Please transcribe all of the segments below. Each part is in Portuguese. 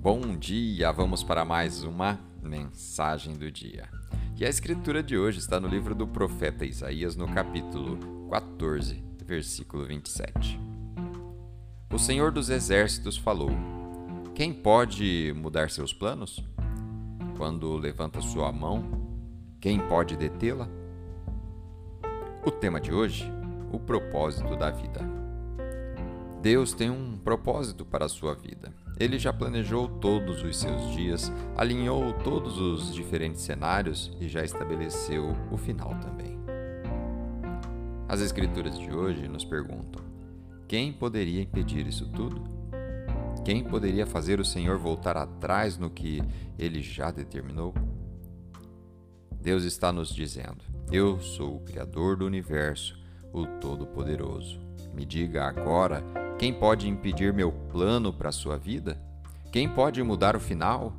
Bom dia! Vamos para mais uma mensagem do dia. E a escritura de hoje está no livro do profeta Isaías, no capítulo 14, versículo 27. O Senhor dos Exércitos falou: Quem pode mudar seus planos? Quando levanta sua mão, quem pode detê-la? O tema de hoje: o propósito da vida. Deus tem um propósito para a sua vida. Ele já planejou todos os seus dias, alinhou todos os diferentes cenários e já estabeleceu o final também. As Escrituras de hoje nos perguntam: quem poderia impedir isso tudo? Quem poderia fazer o Senhor voltar atrás no que ele já determinou? Deus está nos dizendo: Eu sou o Criador do universo, o Todo-Poderoso. Me diga agora quem pode impedir meu plano para a sua vida? Quem pode mudar o final?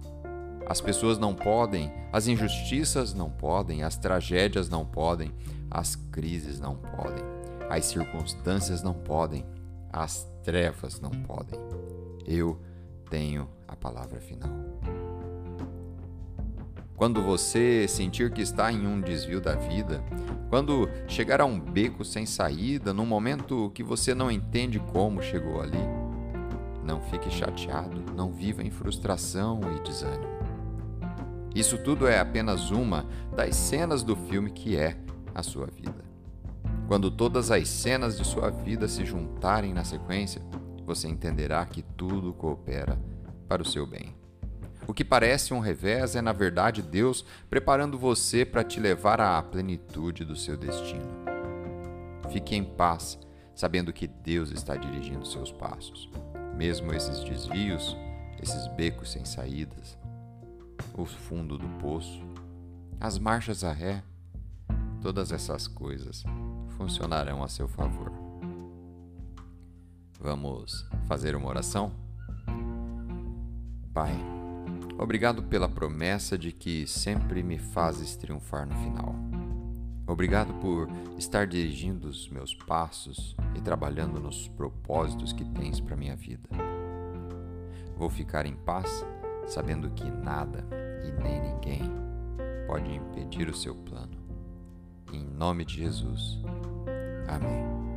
As pessoas não podem, as injustiças não podem, as tragédias não podem, as crises não podem, as circunstâncias não podem, as trevas não podem. Eu tenho a palavra final. Quando você sentir que está em um desvio da vida, quando chegar a um beco sem saída, num momento que você não entende como chegou ali, não fique chateado, não viva em frustração e desânimo. Isso tudo é apenas uma das cenas do filme que é a sua vida. Quando todas as cenas de sua vida se juntarem na sequência, você entenderá que tudo coopera para o seu bem. O que parece um revés é, na verdade, Deus preparando você para te levar à plenitude do seu destino. Fique em paz, sabendo que Deus está dirigindo seus passos. Mesmo esses desvios, esses becos sem saídas, o fundo do poço, as marchas a ré, todas essas coisas funcionarão a seu favor. Vamos fazer uma oração? Pai, Obrigado pela promessa de que sempre me fazes triunfar no final. Obrigado por estar dirigindo os meus passos e trabalhando nos propósitos que tens para minha vida. Vou ficar em paz, sabendo que nada e nem ninguém pode impedir o seu plano. Em nome de Jesus. Amém.